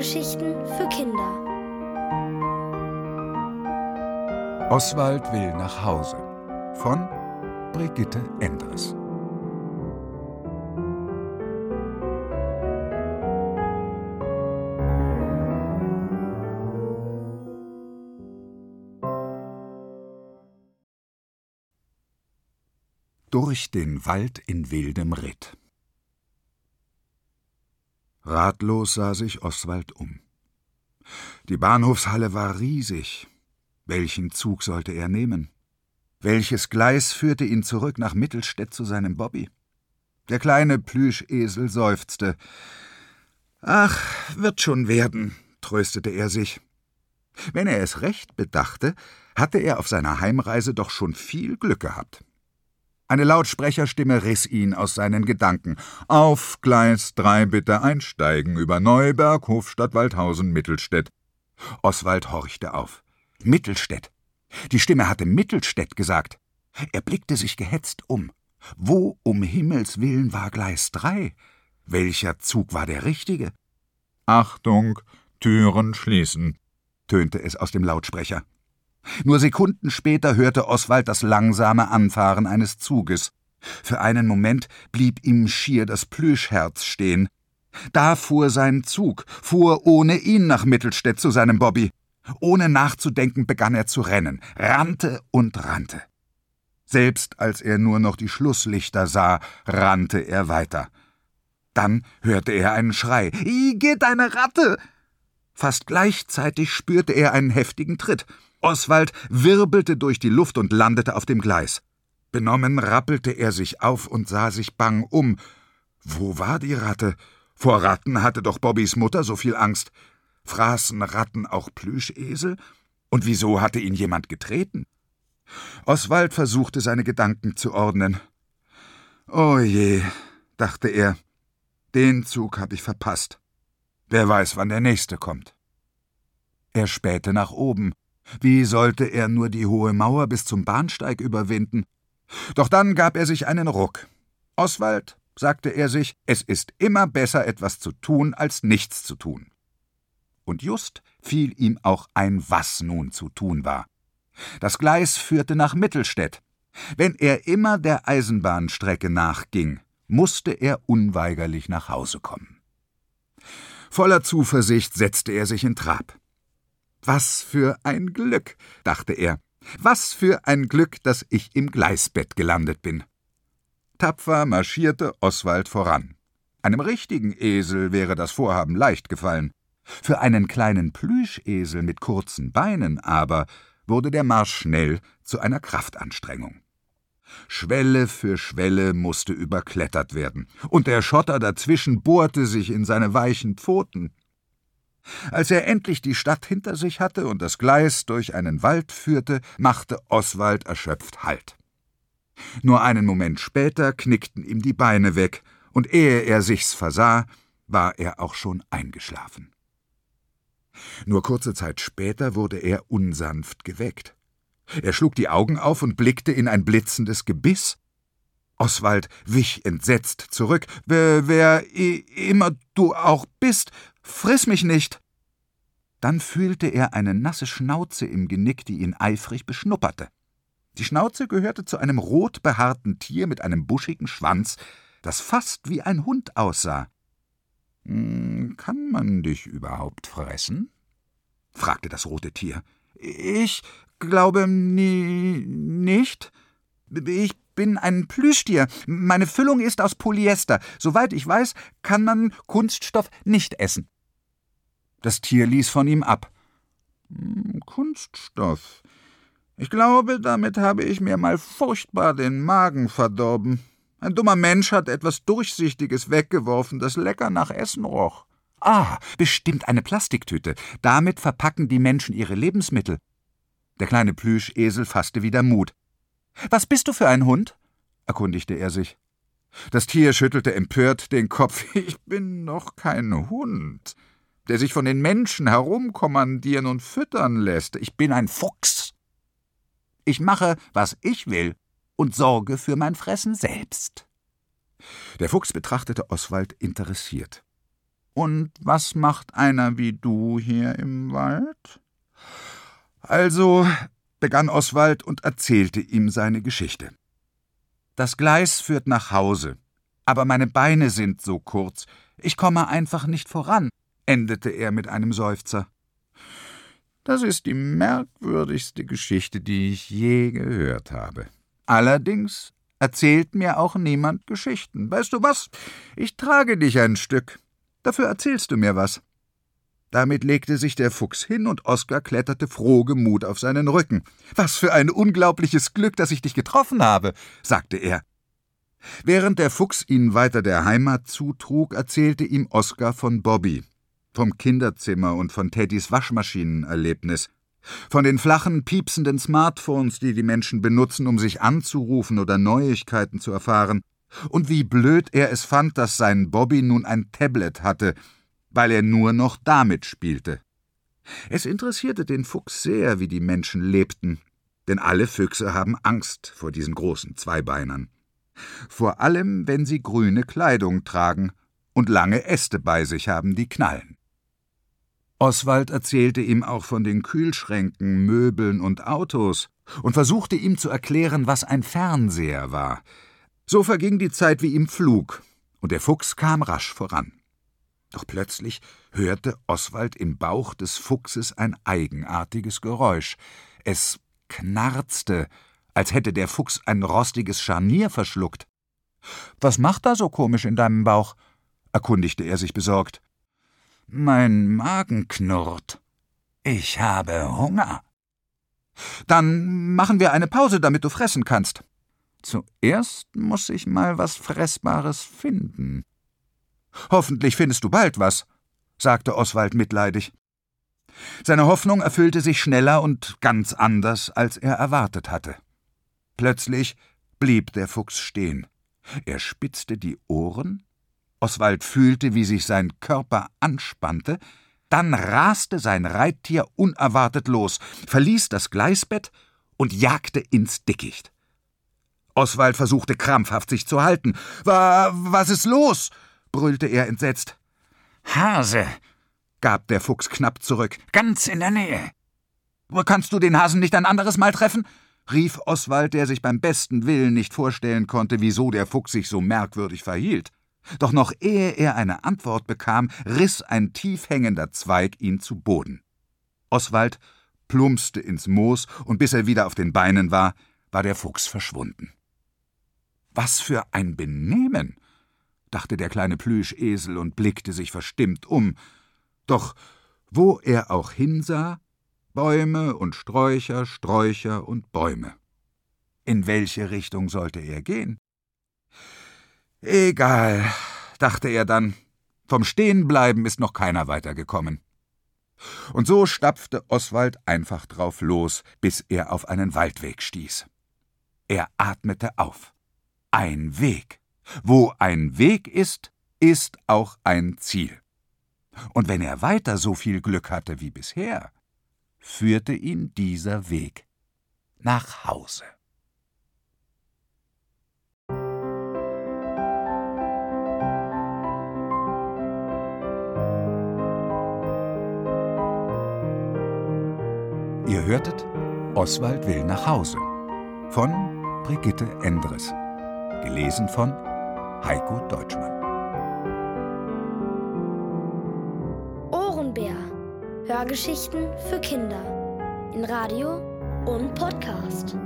Hörgeschichten für Kinder. Oswald will nach Hause von Brigitte Endres. Durch den Wald in wildem Ritt. Ratlos sah sich Oswald um. Die Bahnhofshalle war riesig. Welchen Zug sollte er nehmen? Welches Gleis führte ihn zurück nach Mittelstädt zu seinem Bobby? Der kleine Plüschesel seufzte. Ach, wird schon werden, tröstete er sich. Wenn er es recht bedachte, hatte er auf seiner Heimreise doch schon viel Glück gehabt. Eine Lautsprecherstimme riss ihn aus seinen Gedanken. Auf Gleis 3 bitte einsteigen über Neuberg, Hofstadt, Waldhausen, Mittelstädt. Oswald horchte auf. Mittelstädt. Die Stimme hatte Mittelstädt gesagt. Er blickte sich gehetzt um. Wo um Himmels willen war Gleis 3? Welcher Zug war der richtige? Achtung, Türen schließen, tönte es aus dem Lautsprecher. Nur Sekunden später hörte Oswald das langsame Anfahren eines Zuges. Für einen Moment blieb ihm schier das Plüschherz stehen. Da fuhr sein Zug, fuhr ohne ihn nach Mittelstädt zu seinem Bobby. Ohne nachzudenken begann er zu rennen, rannte und rannte. Selbst als er nur noch die Schlusslichter sah, rannte er weiter. Dann hörte er einen Schrei. Igitt, eine Ratte! Fast gleichzeitig spürte er einen heftigen Tritt. Oswald wirbelte durch die Luft und landete auf dem Gleis. Benommen rappelte er sich auf und sah sich bang um. Wo war die Ratte? Vor Ratten hatte doch Bobbys Mutter so viel Angst. Fraßen Ratten auch Plüschesel? Und wieso hatte ihn jemand getreten? Oswald versuchte seine Gedanken zu ordnen. Oh je, dachte er, den Zug hab ich verpasst. Wer weiß, wann der nächste kommt. Er spähte nach oben. Wie sollte er nur die hohe Mauer bis zum Bahnsteig überwinden? Doch dann gab er sich einen Ruck. Oswald, sagte er sich, es ist immer besser, etwas zu tun, als nichts zu tun. Und just fiel ihm auch ein, was nun zu tun war. Das Gleis führte nach Mittelstädt. Wenn er immer der Eisenbahnstrecke nachging, musste er unweigerlich nach Hause kommen. Voller Zuversicht setzte er sich in Trab. Was für ein Glück, dachte er. Was für ein Glück, dass ich im Gleisbett gelandet bin. Tapfer marschierte Oswald voran. Einem richtigen Esel wäre das Vorhaben leicht gefallen. Für einen kleinen Plüschesel mit kurzen Beinen aber wurde der Marsch schnell zu einer Kraftanstrengung. Schwelle für Schwelle musste überklettert werden, und der Schotter dazwischen bohrte sich in seine weichen Pfoten. Als er endlich die Stadt hinter sich hatte und das Gleis durch einen Wald führte, machte Oswald erschöpft Halt. Nur einen Moment später knickten ihm die Beine weg, und ehe er sich's versah, war er auch schon eingeschlafen. Nur kurze Zeit später wurde er unsanft geweckt. Er schlug die Augen auf und blickte in ein blitzendes Gebiss. Oswald wich entsetzt zurück. Wer, wer immer du auch bist, friss mich nicht. Dann fühlte er eine nasse Schnauze im Genick, die ihn eifrig beschnupperte. Die Schnauze gehörte zu einem rot behaarten Tier mit einem buschigen Schwanz, das fast wie ein Hund aussah. Hm, kann man dich überhaupt fressen? fragte das rote Tier. Ich glaube nie nicht. Ich bin ein Plüschtier. Meine Füllung ist aus Polyester. Soweit ich weiß, kann man Kunststoff nicht essen. Das Tier ließ von ihm ab. Hm, Kunststoff. Ich glaube, damit habe ich mir mal furchtbar den Magen verdorben. Ein dummer Mensch hat etwas Durchsichtiges weggeworfen, das lecker nach Essen roch. Ah, bestimmt eine Plastiktüte. Damit verpacken die Menschen ihre Lebensmittel. Der kleine Plüschesel fasste wieder Mut. Was bist du für ein Hund? erkundigte er sich. Das Tier schüttelte empört den Kopf. Ich bin noch kein Hund, der sich von den Menschen herumkommandieren und füttern lässt. Ich bin ein Fuchs. Ich mache, was ich will und sorge für mein Fressen selbst. Der Fuchs betrachtete Oswald interessiert. Und was macht einer wie du hier im Wald? Also, begann Oswald und erzählte ihm seine Geschichte. Das Gleis führt nach Hause, aber meine Beine sind so kurz, ich komme einfach nicht voran, endete er mit einem Seufzer. Das ist die merkwürdigste Geschichte, die ich je gehört habe. Allerdings erzählt mir auch niemand Geschichten. Weißt du was? Ich trage dich ein Stück. Dafür erzählst du mir was. Damit legte sich der Fuchs hin und Oskar kletterte frohgemut auf seinen Rücken. Was für ein unglaubliches Glück, dass ich dich getroffen habe, sagte er. Während der Fuchs ihn weiter der Heimat zutrug, erzählte ihm Oskar von Bobby, vom Kinderzimmer und von Teddys Waschmaschinenerlebnis, von den flachen, piepsenden Smartphones, die die Menschen benutzen, um sich anzurufen oder Neuigkeiten zu erfahren, und wie blöd er es fand, dass sein Bobby nun ein Tablet hatte, weil er nur noch damit spielte. Es interessierte den Fuchs sehr, wie die Menschen lebten, denn alle Füchse haben Angst vor diesen großen Zweibeinern. Vor allem, wenn sie grüne Kleidung tragen und lange Äste bei sich haben, die knallen. Oswald erzählte ihm auch von den Kühlschränken, Möbeln und Autos und versuchte ihm zu erklären, was ein Fernseher war. So verging die Zeit wie im Flug, und der Fuchs kam rasch voran. Doch plötzlich hörte Oswald im Bauch des Fuchses ein eigenartiges Geräusch. Es knarzte, als hätte der Fuchs ein rostiges Scharnier verschluckt. Was macht da so komisch in deinem Bauch? erkundigte er sich besorgt. Mein Magen knurrt. Ich habe Hunger. Dann machen wir eine Pause, damit du fressen kannst. Zuerst muss ich mal was Fressbares finden. Hoffentlich findest du bald was, sagte Oswald mitleidig. Seine Hoffnung erfüllte sich schneller und ganz anders, als er erwartet hatte. Plötzlich blieb der Fuchs stehen. Er spitzte die Ohren Oswald fühlte, wie sich sein Körper anspannte, dann raste sein Reittier unerwartet los, verließ das Gleisbett und jagte ins Dickicht. Oswald versuchte krampfhaft sich zu halten. Wa was ist los? brüllte er entsetzt. Hase, gab der Fuchs knapp zurück, ganz in der Nähe. Kannst du den Hasen nicht ein anderes Mal treffen? rief Oswald, der sich beim besten Willen nicht vorstellen konnte, wieso der Fuchs sich so merkwürdig verhielt. Doch noch ehe er eine Antwort bekam, riss ein tief hängender Zweig ihn zu Boden. Oswald plumpste ins Moos, und bis er wieder auf den Beinen war, war der Fuchs verschwunden. Was für ein Benehmen! dachte der kleine Plüschesel und blickte sich verstimmt um. Doch wo er auch hinsah, Bäume und Sträucher, Sträucher und Bäume. In welche Richtung sollte er gehen? Egal, dachte er dann. Vom Stehenbleiben ist noch keiner weitergekommen. Und so stapfte Oswald einfach drauf los, bis er auf einen Waldweg stieß. Er atmete auf. Ein Weg. Wo ein Weg ist, ist auch ein Ziel. Und wenn er weiter so viel Glück hatte wie bisher, führte ihn dieser Weg nach Hause. Hörtet Oswald will nach Hause von Brigitte Endres. Gelesen von Heiko Deutschmann. Ohrenbär. Hörgeschichten für Kinder. In Radio und Podcast.